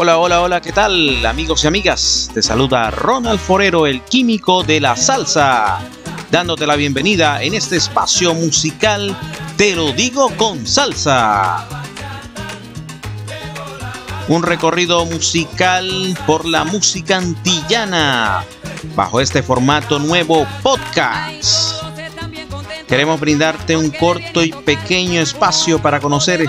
Hola, hola, hola, ¿qué tal amigos y amigas? Te saluda Ronald Forero, el químico de la salsa, dándote la bienvenida en este espacio musical, te lo digo con salsa. Un recorrido musical por la música antillana, bajo este formato nuevo podcast. Queremos brindarte un corto y pequeño espacio para conocer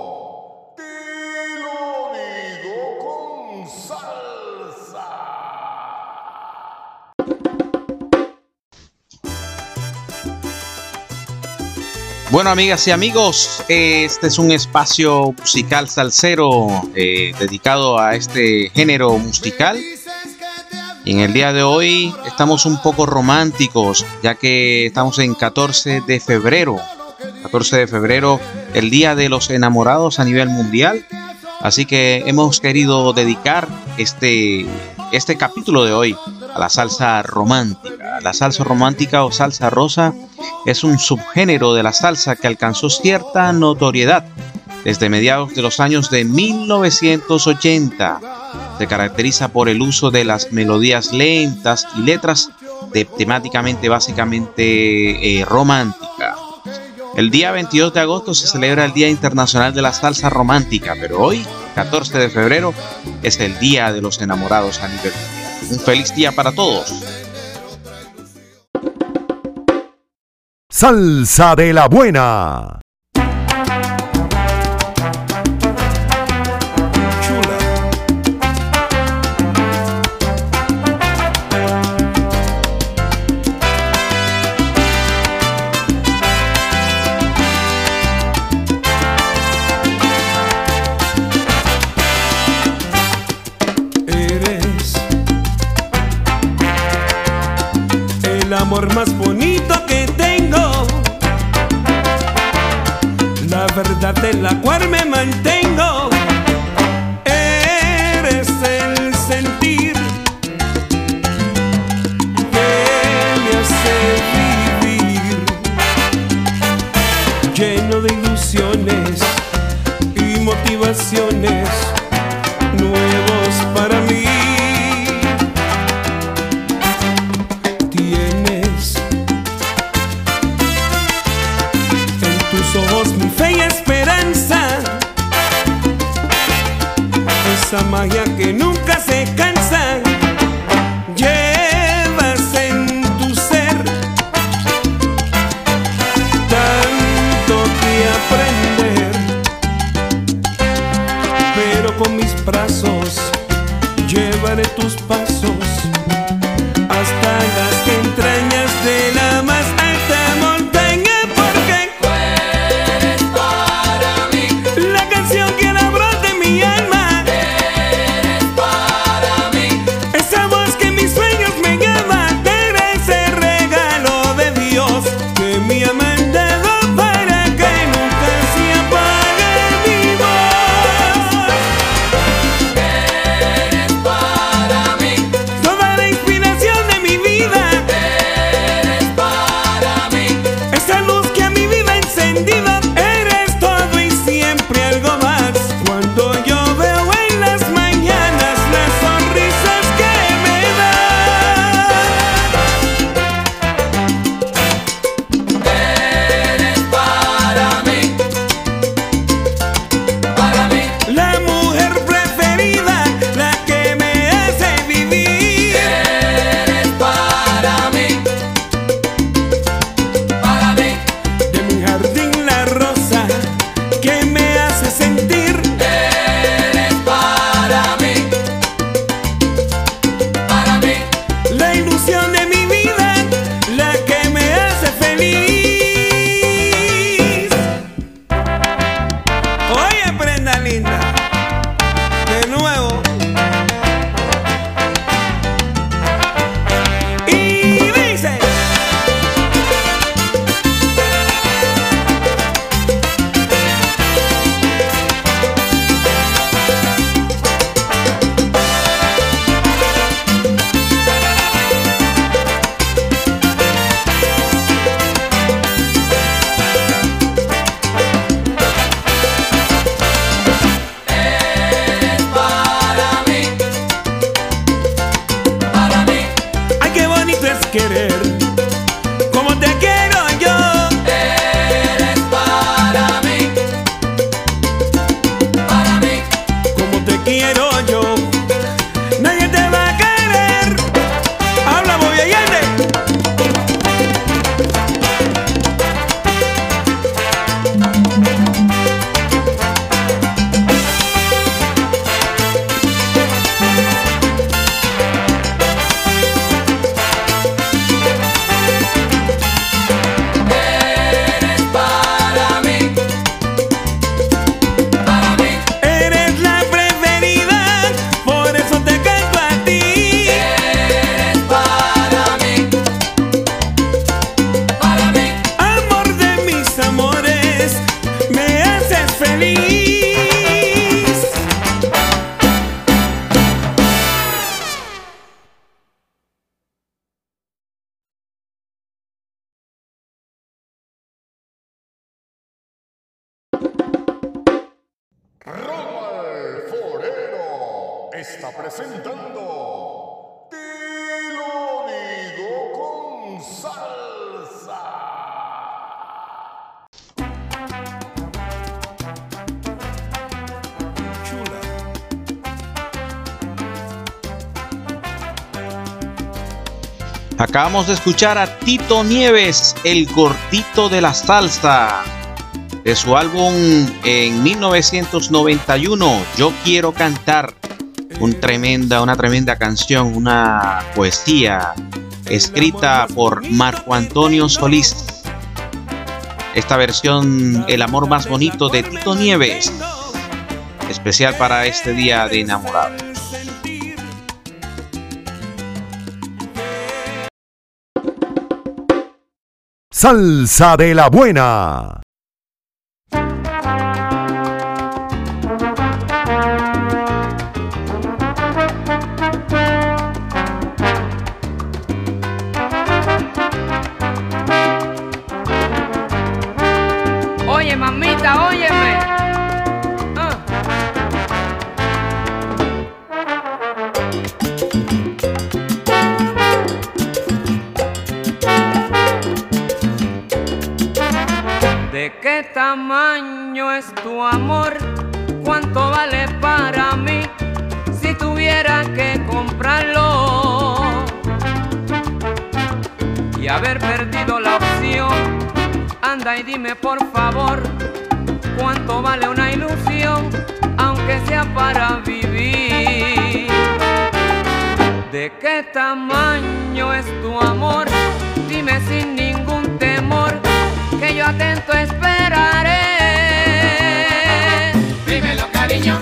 Bueno, amigas y amigos, este es un espacio musical salsero eh, dedicado a este género musical. Y en el día de hoy estamos un poco románticos, ya que estamos en 14 de febrero. 14 de febrero, el Día de los Enamorados a nivel mundial. Así que hemos querido dedicar este, este capítulo de hoy a la salsa romántica. La salsa romántica o salsa rosa es un subgénero de la salsa que alcanzó cierta notoriedad desde mediados de los años de 1980. Se caracteriza por el uso de las melodías lentas y letras de, temáticamente básicamente eh, romántica. El día 22 de agosto se celebra el Día Internacional de la Salsa Romántica, pero hoy, 14 de febrero, es el Día de los Enamorados a nivel mundial. Un feliz día para todos. Salsa de la buena. De la cual me mantengo. Eres el sentir que me hace vivir, lleno de ilusiones y motivaciones nuevos para mí. Tienes en tus ojos mi fe y esperanza, esa magia que nunca se cansa. Llevas en tu ser tanto que aprender pero con mis brazos llevaré tus pasos down. Está presentando. Te lo digo con salsa. Chula. Acabamos de escuchar a Tito Nieves, el gordito de la salsa, de su álbum en 1991, Yo quiero cantar. Tremenda, una tremenda canción, una poesía escrita por Marco Antonio Solís. Esta versión, El amor más bonito de Tito Nieves, especial para este día de enamorados. Salsa de la buena. Mamita, óyeme. Ah. ¿De qué tamaño es tu amor? ¿Cuánto vale para mí si tuviera que comprarlo? Y haber perdido la opción Anda y dime por favor cuánto vale una ilusión, aunque sea para vivir. ¿De qué tamaño es tu amor? Dime sin ningún temor, que yo atento esperaré. Dímelo cariño,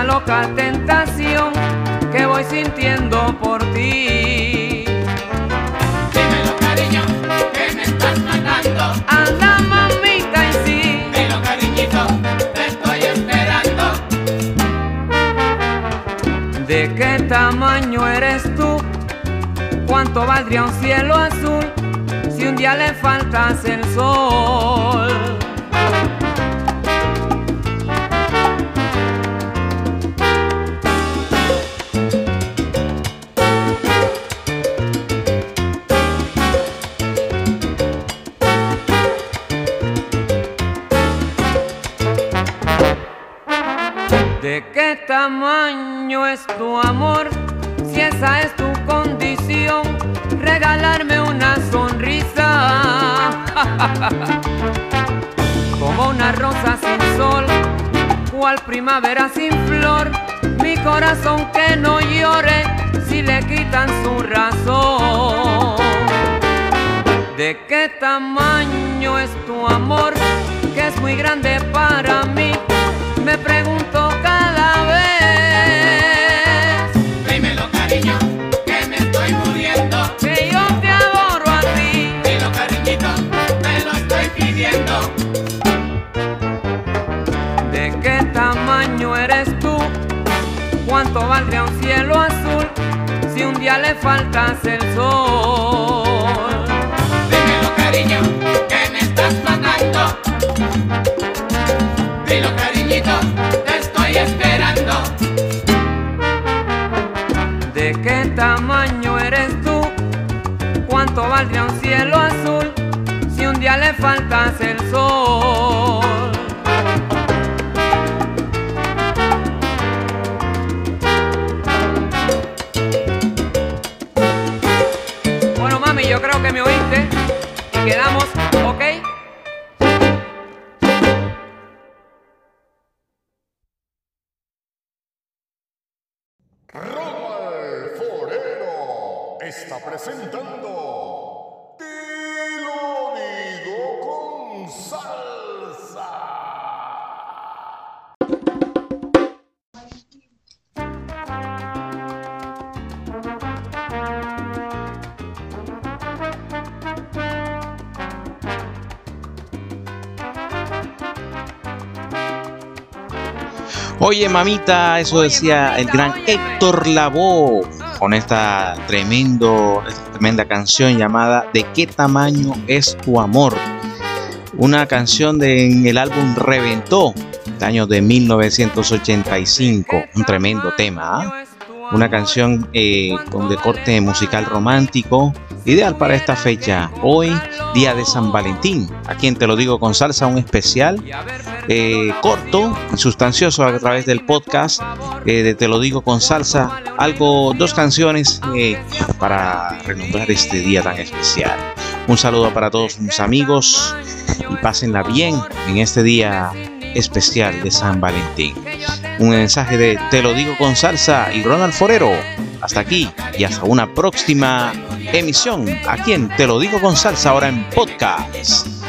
esta loca tentación que voy sintiendo por ti. Dímelo cariño, que me estás matando. Anda mamita y sí, Dilo cariñito, te estoy esperando. ¿de qué tamaño eres tú? ¿Cuánto valdría un cielo azul si un día le faltas el sol? Tamaño es tu amor? Si esa es tu condición, regalarme una sonrisa. Como una rosa sin sol, cual primavera sin flor, mi corazón que no llore si le quitan su razón. ¿De qué tamaño es tu amor? Que es muy grande para mí. Me pregunto cada vez Dímelo cariño, que me estoy muriendo. que yo te adoro a ti. Dilo cariñito, te lo estoy pidiendo. ¿De qué tamaño eres tú? ¿Cuánto valdría un cielo azul si un día le faltas el sol? Valdría un cielo azul si un día le faltas el sol? Bueno, mami, yo creo que me oíste y quedamos, ¿ok? Presentando. Oye, mamita, eso decía el gran Héctor Lavoe. con esta tremendo, esta tremenda canción llamada ¿De qué tamaño es tu amor? Una canción del el álbum Reventó, del año de 1985. Un tremendo tema. ¿ah? Una canción eh, con de corte musical romántico, ideal para esta fecha. Hoy, día de San Valentín. A quien te lo digo con salsa, un especial eh, corto, sustancioso a través del podcast eh, de Te lo digo con salsa. Algo, dos canciones para renombrar este día tan especial. Un saludo para todos mis amigos y pásenla bien en este día especial de San Valentín. Un mensaje de Te lo digo con salsa y Ronald Forero. Hasta aquí y hasta una próxima emisión aquí en Te lo digo con salsa ahora en podcast.